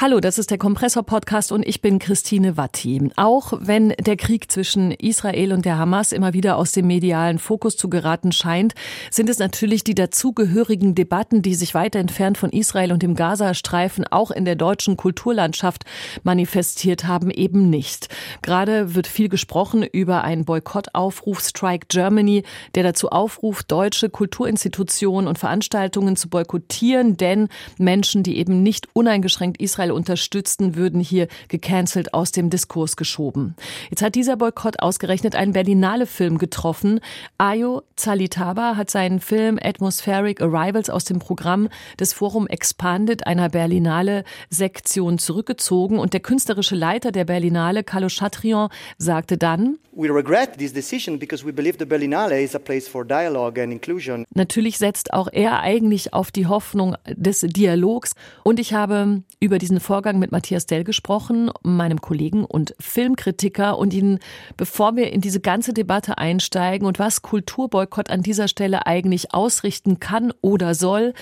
Hallo, das ist der Kompressor-Podcast und ich bin Christine Watti. Auch wenn der Krieg zwischen Israel und der Hamas immer wieder aus dem medialen Fokus zu geraten scheint, sind es natürlich die dazugehörigen Debatten, die sich weiter entfernt von Israel und dem Gazastreifen auch in der deutschen Kulturlandschaft manifestiert haben, eben nicht. Gerade wird viel gesprochen über einen Boykottaufruf Strike Germany, der dazu aufruft, deutsche Kulturinstitutionen und Veranstaltungen zu boykottieren, denn Menschen, die eben nicht uneingeschränkt Israel Israel unterstützten, würden hier gecancelt aus dem Diskurs geschoben. Jetzt hat dieser Boykott ausgerechnet einen Berlinale-Film getroffen. Ayo Zalitaba hat seinen Film Atmospheric Arrivals aus dem Programm des Forum Expanded einer Berlinale-Sektion zurückgezogen und der künstlerische Leiter der Berlinale, Carlo Chatrion, sagte dann, We regret this decision because we believe the Berlinale is a place for dialogue and inclusion. Natürlich setzt auch er eigentlich auf die Hoffnung des Dialogs und ich habe über diesen Vorgang mit Matthias Dell gesprochen, meinem Kollegen und Filmkritiker. Und ihn, bevor wir in diese ganze Debatte einsteigen und was Kulturboykott an dieser Stelle eigentlich ausrichten kann oder soll,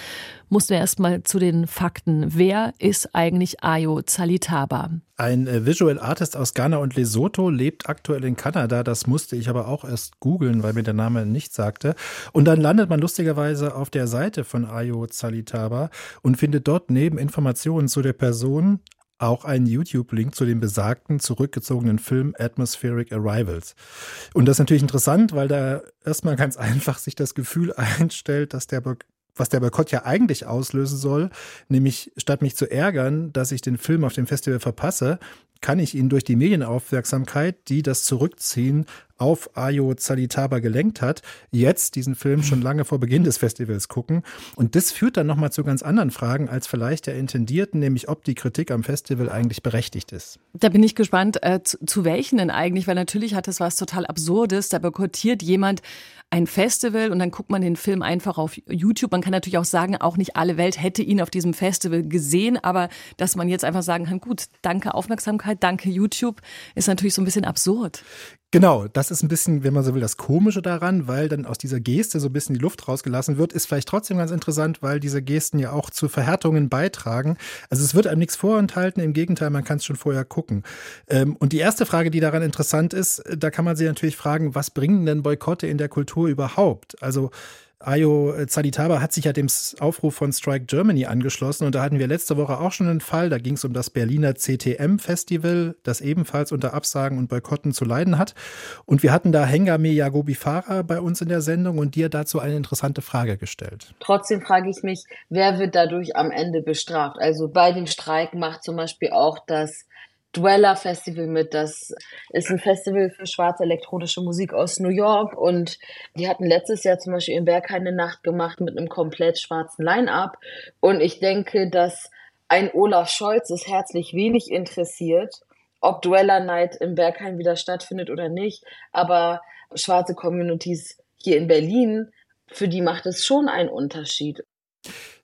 mussten wir erstmal zu den Fakten. Wer ist eigentlich Ayo Zalitaba? Ein äh, Visual Artist aus Ghana und Lesotho lebt aktuell in Kanada. Das musste ich aber auch erst googeln, weil mir der Name nicht sagte. Und dann landet man lustigerweise auf der Seite von Ayo Zalitaba und findet dort neben Informationen zu der Person auch einen YouTube-Link zu dem besagten zurückgezogenen Film Atmospheric Arrivals. Und das ist natürlich interessant, weil da erstmal ganz einfach sich das Gefühl einstellt, dass der was der Boykott ja eigentlich auslösen soll, nämlich statt mich zu ärgern, dass ich den Film auf dem Festival verpasse, kann ich ihn durch die Medienaufmerksamkeit, die das Zurückziehen auf Ayo Zalitaba gelenkt hat, jetzt diesen Film schon lange vor Beginn des Festivals gucken. Und das führt dann nochmal zu ganz anderen Fragen als vielleicht der Intendierten, nämlich ob die Kritik am Festival eigentlich berechtigt ist. Da bin ich gespannt, äh, zu, zu welchen denn eigentlich, weil natürlich hat das was total Absurdes. Da boykottiert jemand ein Festival und dann guckt man den Film einfach auf YouTube. Man kann natürlich auch sagen, auch nicht alle Welt hätte ihn auf diesem Festival gesehen, aber dass man jetzt einfach sagen kann, gut, danke Aufmerksamkeit, danke YouTube, ist natürlich so ein bisschen absurd. Genau, das ist ein bisschen, wenn man so will, das Komische daran, weil dann aus dieser Geste so ein bisschen die Luft rausgelassen wird, ist vielleicht trotzdem ganz interessant, weil diese Gesten ja auch zu Verhärtungen beitragen. Also es wird einem nichts vorenthalten, im Gegenteil, man kann es schon vorher gucken. Ähm, und die erste Frage, die daran interessant ist, da kann man sich natürlich fragen, was bringen denn Boykotte in der Kultur überhaupt? Also Ayo Zalitaba hat sich ja dem Aufruf von Strike Germany angeschlossen und da hatten wir letzte Woche auch schon einen Fall. Da ging es um das Berliner CTM-Festival, das ebenfalls unter Absagen und Boykotten zu leiden hat. Und wir hatten da Hengame Yagobi Farah bei uns in der Sendung und dir dazu eine interessante Frage gestellt. Trotzdem frage ich mich, wer wird dadurch am Ende bestraft? Also bei dem Streik macht zum Beispiel auch das Dweller Festival mit. Das ist ein Festival für schwarze elektronische Musik aus New York und die hatten letztes Jahr zum Beispiel in Berghain eine Nacht gemacht mit einem komplett schwarzen Line-Up und ich denke, dass ein Olaf Scholz es herzlich wenig interessiert, ob Dweller Night im Berghain wieder stattfindet oder nicht, aber schwarze Communities hier in Berlin, für die macht es schon einen Unterschied.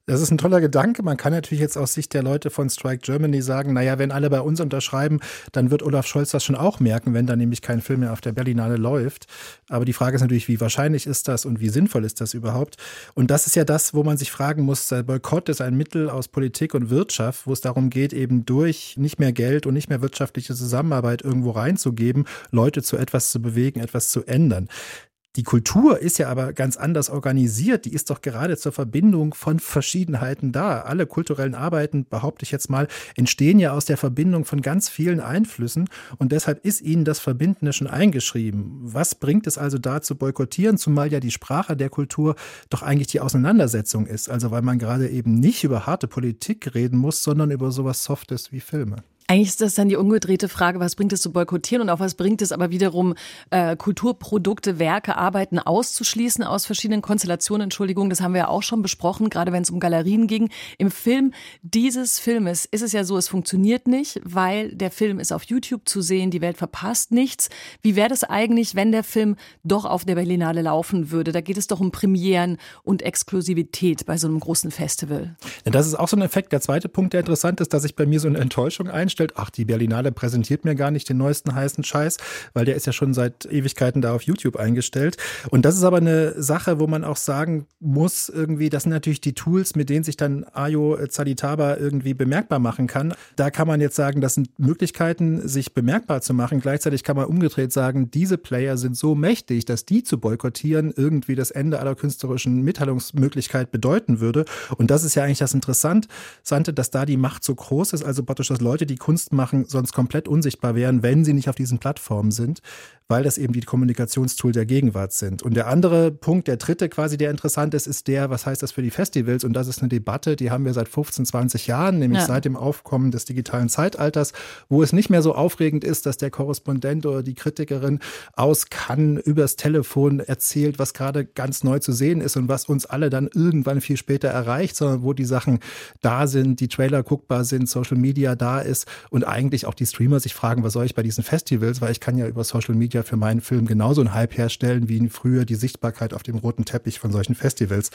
Das ist ein toller Gedanke. Man kann natürlich jetzt aus Sicht der Leute von Strike Germany sagen, naja, wenn alle bei uns unterschreiben, dann wird Olaf Scholz das schon auch merken, wenn da nämlich kein Film mehr auf der Berlinale läuft. Aber die Frage ist natürlich, wie wahrscheinlich ist das und wie sinnvoll ist das überhaupt? Und das ist ja das, wo man sich fragen muss, der Boykott ist ein Mittel aus Politik und Wirtschaft, wo es darum geht, eben durch nicht mehr Geld und nicht mehr wirtschaftliche Zusammenarbeit irgendwo reinzugeben, Leute zu etwas zu bewegen, etwas zu ändern. Die Kultur ist ja aber ganz anders organisiert. Die ist doch gerade zur Verbindung von Verschiedenheiten da. Alle kulturellen Arbeiten, behaupte ich jetzt mal, entstehen ja aus der Verbindung von ganz vielen Einflüssen. Und deshalb ist ihnen das Verbindende schon eingeschrieben. Was bringt es also da zu boykottieren, zumal ja die Sprache der Kultur doch eigentlich die Auseinandersetzung ist. Also weil man gerade eben nicht über harte Politik reden muss, sondern über sowas Softes wie Filme. Eigentlich ist das dann die umgedrehte Frage, was bringt es zu boykottieren und auch was bringt es aber wiederum, äh, Kulturprodukte, Werke, Arbeiten auszuschließen aus verschiedenen Konstellationen. Entschuldigung, das haben wir ja auch schon besprochen, gerade wenn es um Galerien ging. Im Film dieses Filmes ist es ja so, es funktioniert nicht, weil der Film ist auf YouTube zu sehen, die Welt verpasst nichts. Wie wäre das eigentlich, wenn der Film doch auf der Berlinale laufen würde? Da geht es doch um Premieren und Exklusivität bei so einem großen Festival. Ja, das ist auch so ein Effekt. Der zweite Punkt, der interessant ist, dass sich bei mir so eine Enttäuschung einstellt einstellt, ach, die Berlinale präsentiert mir gar nicht den neuesten heißen Scheiß, weil der ist ja schon seit Ewigkeiten da auf YouTube eingestellt. Und das ist aber eine Sache, wo man auch sagen muss, irgendwie, das sind natürlich die Tools, mit denen sich dann Ayo Zalitaba irgendwie bemerkbar machen kann. Da kann man jetzt sagen, das sind Möglichkeiten, sich bemerkbar zu machen. Gleichzeitig kann man umgedreht sagen, diese Player sind so mächtig, dass die zu boykottieren irgendwie das Ende aller künstlerischen Mitteilungsmöglichkeit bedeuten würde. Und das ist ja eigentlich das Interessante, dass da die Macht so groß ist, also praktisch, dass Leute, die Kunst machen, sonst komplett unsichtbar wären, wenn sie nicht auf diesen Plattformen sind, weil das eben die Kommunikationstool der Gegenwart sind. Und der andere Punkt, der dritte quasi, der interessant ist, ist der, was heißt das für die Festivals? Und das ist eine Debatte, die haben wir seit 15, 20 Jahren, nämlich ja. seit dem Aufkommen des digitalen Zeitalters, wo es nicht mehr so aufregend ist, dass der Korrespondent oder die Kritikerin aus Cannes übers Telefon erzählt, was gerade ganz neu zu sehen ist und was uns alle dann irgendwann viel später erreicht, sondern wo die Sachen da sind, die Trailer guckbar sind, Social Media da ist und eigentlich auch die Streamer sich fragen, was soll ich bei diesen Festivals, weil ich kann ja über Social Media für meinen Film genauso einen Hype herstellen, wie früher die Sichtbarkeit auf dem roten Teppich von solchen Festivals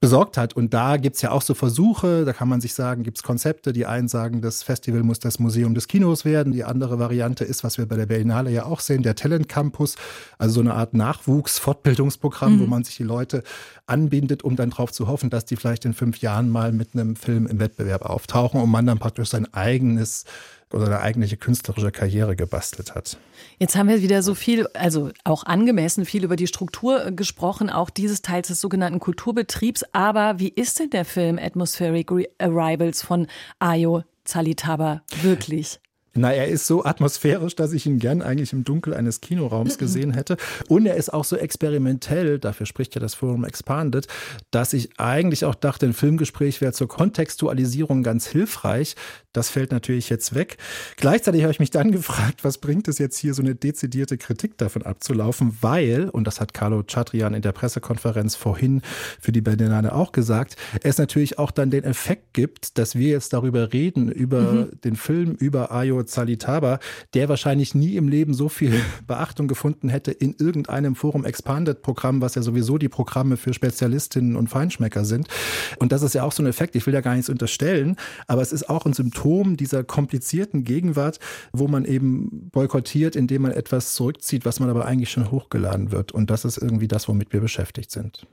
besorgt hat. Und da gibt's ja auch so Versuche, da kann man sich sagen, gibt's Konzepte. Die einen sagen, das Festival muss das Museum des Kinos werden. Die andere Variante ist, was wir bei der Berlinale ja auch sehen, der Talent Campus, also so eine Art Nachwuchs-Fortbildungsprogramm, mhm. wo man sich die Leute anbindet, um dann darauf zu hoffen, dass die vielleicht in fünf Jahren mal mit einem Film im Wettbewerb auftauchen und man dann praktisch sein eigenes oder eine eigentliche künstlerische Karriere gebastelt hat. Jetzt haben wir wieder so viel, also auch angemessen viel über die Struktur gesprochen, auch dieses Teils des sogenannten Kulturbetriebs. Aber wie ist denn der Film Atmospheric Arrivals von Ayo Zalitaba wirklich? Na, er ist so atmosphärisch, dass ich ihn gern eigentlich im Dunkel eines Kinoraums gesehen hätte. Und er ist auch so experimentell, dafür spricht ja das Forum Expanded, dass ich eigentlich auch dachte, ein Filmgespräch wäre zur Kontextualisierung ganz hilfreich. Das fällt natürlich jetzt weg. Gleichzeitig habe ich mich dann gefragt, was bringt es jetzt hier so eine dezidierte Kritik davon abzulaufen, weil, und das hat Carlo Chatrian in der Pressekonferenz vorhin für die Berlinale auch gesagt, es natürlich auch dann den Effekt gibt, dass wir jetzt darüber reden, über mhm. den Film, über Ayo Zalitaba, der wahrscheinlich nie im Leben so viel Beachtung gefunden hätte in irgendeinem Forum Expanded Programm, was ja sowieso die Programme für Spezialistinnen und Feinschmecker sind. Und das ist ja auch so ein Effekt, ich will ja gar nichts unterstellen, aber es ist auch ein Symptom dieser komplizierten Gegenwart, wo man eben boykottiert, indem man etwas zurückzieht, was man aber eigentlich schon hochgeladen wird. Und das ist irgendwie das, womit wir beschäftigt sind.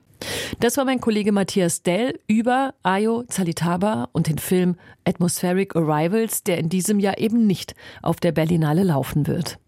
Das war mein Kollege Matthias Dell über Ayo Zalitaba und den Film Atmospheric Arrivals, der in diesem Jahr eben nicht auf der Berlinale laufen wird.